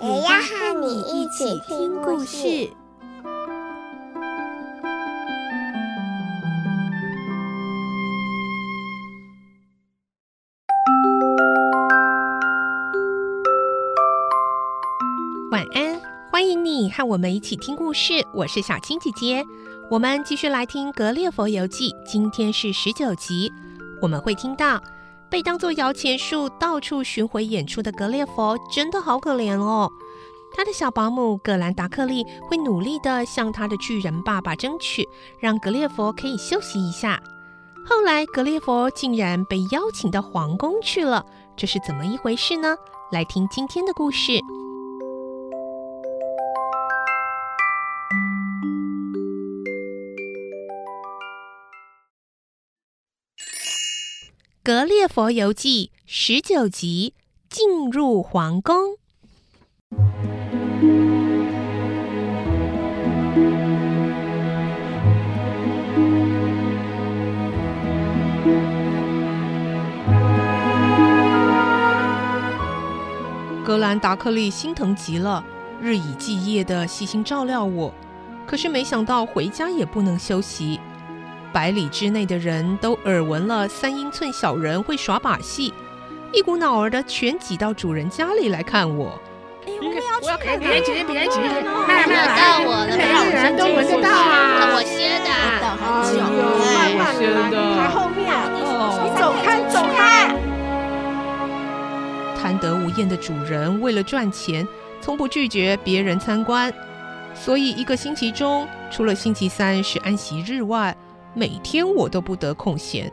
也要和你一起听故事。晚安，欢迎你和我们一起听故事。我是小青姐姐，我们继续来听《格列佛游记》，今天是十九集。我们会听到被当作摇钱树到处巡回演出的格列佛，真的好可怜哦。他的小保姆葛兰达克利会努力的向他的巨人爸爸争取，让格列佛可以休息一下。后来，格列佛竟然被邀请到皇宫去了，这是怎么一回事呢？来听今天的故事。《格列佛游记》十九集，进入皇宫。格兰达克利心疼极了，日以继夜的细心照料我，可是没想到回家也不能休息。百里之内的人都耳闻了三英寸小人会耍把戏，一股脑儿的全挤到主人家里来看我。哎，我要去！别急，别急，慢慢来。到我了，每个人都闻得到啊！我先的，等很久，慢慢来。排后面，你走开，走开。贪得无厌的主人为了赚钱，从不拒绝别人参观，所以一个星期中，除了星期三是安息日外，每天我都不得空闲，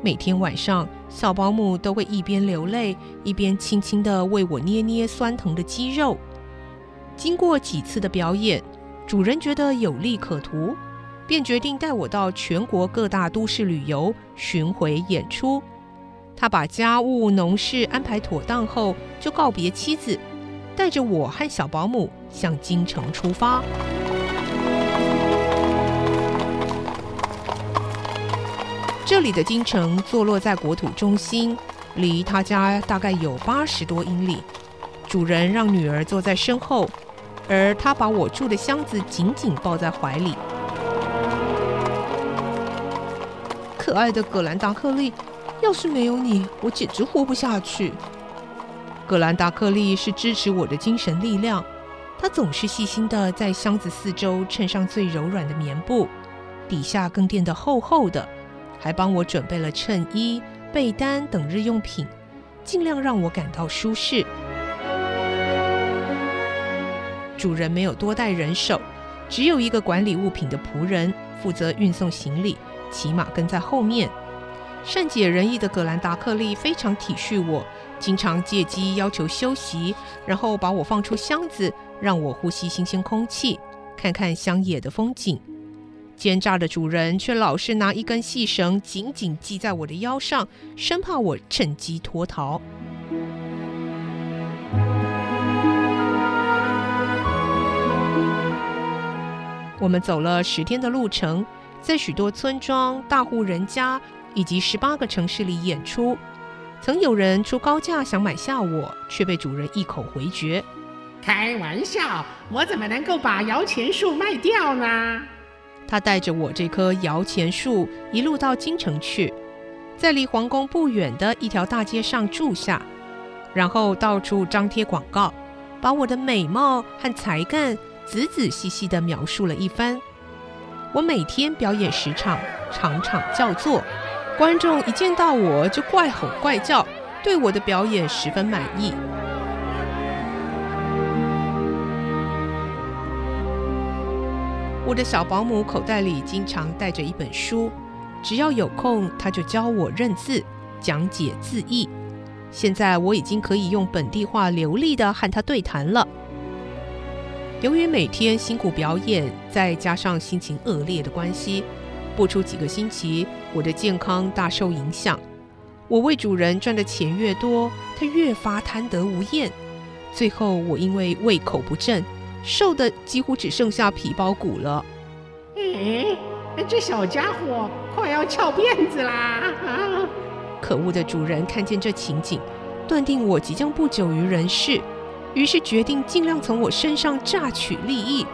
每天晚上小保姆都会一边流泪，一边轻轻地为我捏捏酸疼的肌肉。经过几次的表演，主人觉得有利可图，便决定带我到全国各大都市旅游巡回演出。他把家务农事安排妥当后，就告别妻子，带着我和小保姆向京城出发。这里的京城坐落在国土中心，离他家大概有八十多英里。主人让女儿坐在身后，而他把我住的箱子紧紧抱在怀里。可爱的葛兰达克利，要是没有你，我简直活不下去。葛兰达克利是支持我的精神力量，他总是细心地在箱子四周衬上最柔软的棉布，底下更垫得厚厚的。还帮我准备了衬衣、被单等日用品，尽量让我感到舒适。主人没有多带人手，只有一个管理物品的仆人负责运送行李，骑马跟在后面。善解人意的葛兰达克利非常体恤我，经常借机要求休息，然后把我放出箱子，让我呼吸新鲜空气，看看乡野的风景。奸诈的主人却老是拿一根细绳紧紧系在我的腰上，生怕我趁机脱逃。我们走了十天的路程，在许多村庄、大户人家以及十八个城市里演出。曾有人出高价想买下我，却被主人一口回绝。开玩笑，我怎么能够把摇钱树卖掉呢？他带着我这棵摇钱树一路到京城去，在离皇宫不远的一条大街上住下，然后到处张贴广告，把我的美貌和才干仔仔细细地描述了一番。我每天表演十场，场场叫座，观众一见到我就怪吼怪叫，对我的表演十分满意。我的小保姆口袋里经常带着一本书，只要有空，她就教我认字、讲解字义。现在我已经可以用本地话流利地和她对谈了。由于每天辛苦表演，再加上心情恶劣的关系，不出几个星期，我的健康大受影响。我为主人赚的钱越多，他越发贪得无厌。最后，我因为胃口不振，瘦的几乎只剩下皮包骨了。嗯，这小家伙快要翘辫子啦！啊！可恶的主人看见这情景，断定我即将不久于人世。于是决定尽量从我身上榨取利益。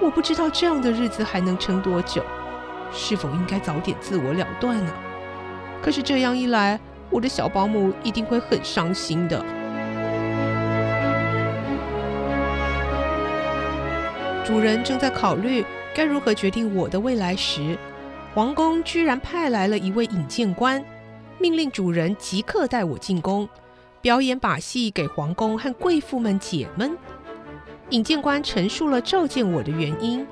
我不知道这样的日子还能撑多久，是否应该早点自我了断呢？可是这样一来，我的小保姆一定会很伤心的。主人正在考虑该如何决定我的未来时，皇宫居然派来了一位引荐官，命令主人即刻带我进宫。表演把戏给皇宫和贵妇们解闷。引荐官陈述了召见我的原因：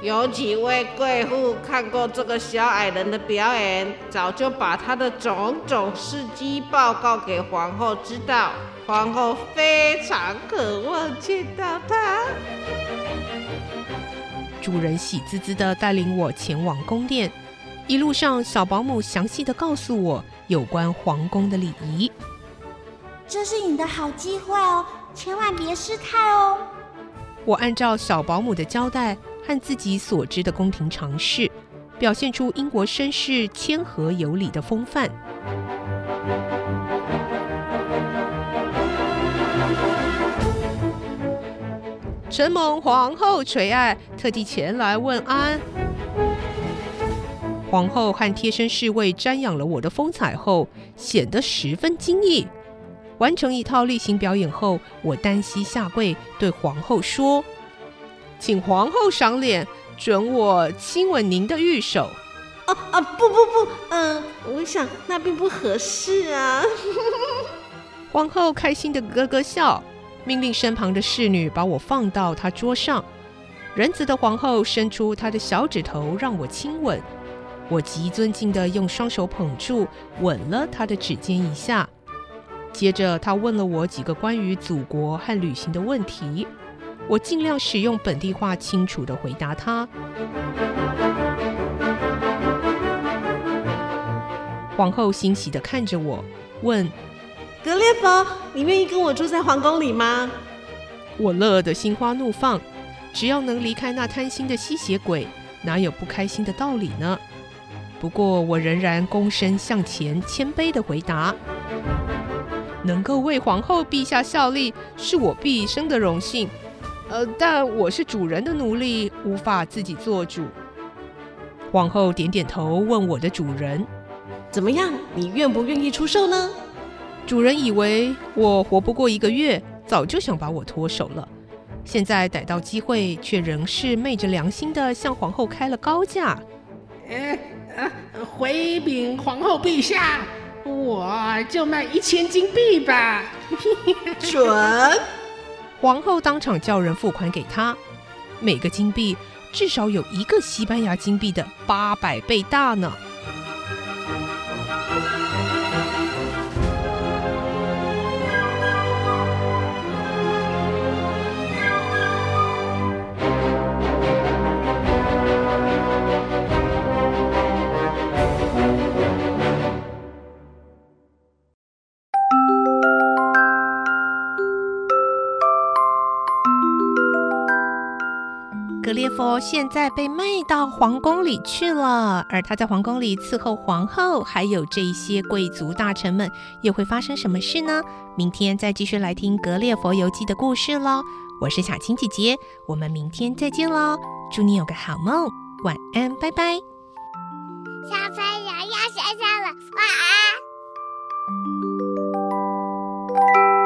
有几位贵妇看过这个小矮人的表演，早就把他的种种事迹报告给皇后知道。皇后非常渴望见到他。主人喜滋滋地带领我前往宫殿，一路上小保姆详细地告诉我有关皇宫的礼仪。这是你的好机会哦，千万别失态哦！我按照小保姆的交代和自己所知的宫廷常识，表现出英国绅士谦和有礼的风范。承蒙皇后垂爱，特地前来问安。皇后和贴身侍卫瞻仰了我的风采后，显得十分惊异。完成一套例行表演后，我单膝下跪，对皇后说：“请皇后赏脸，准我亲吻您的玉手。”啊啊，不不不，嗯、呃，我想那并不合适啊。皇后开心的咯咯笑，命令身旁的侍女把我放到她桌上。仁慈的皇后伸出她的小指头让我亲吻，我极尊敬的用双手捧住，吻了她的指尖一下。接着，他问了我几个关于祖国和旅行的问题，我尽量使用本地话清楚地回答他。皇后欣喜地看着我，问：“格列佛，你愿意跟我住在皇宫里吗？”我乐得心花怒放，只要能离开那贪心的吸血鬼，哪有不开心的道理呢？不过，我仍然躬身向前，谦卑地回答。能够为皇后陛下效力，是我毕生的荣幸。呃，但我是主人的奴隶，无法自己做主。皇后点点头，问我的主人：“怎么样？你愿不愿意出售呢？”主人以为我活不过一个月，早就想把我脱手了。现在逮到机会，却仍是昧着良心的向皇后开了高价。呃，呃，回禀皇后陛下。我就卖一千金币吧，准！皇后当场叫人付款给他，每个金币至少有一个西班牙金币的八百倍大呢。佛现在被卖到皇宫里去了，而他在皇宫里伺候皇后，还有这些贵族大臣们，又会发生什么事呢？明天再继续来听《格列佛游记》的故事喽！我是小青姐姐，我们明天再见喽！祝你有个好梦，晚安，拜拜！小朋友要睡觉了，晚安。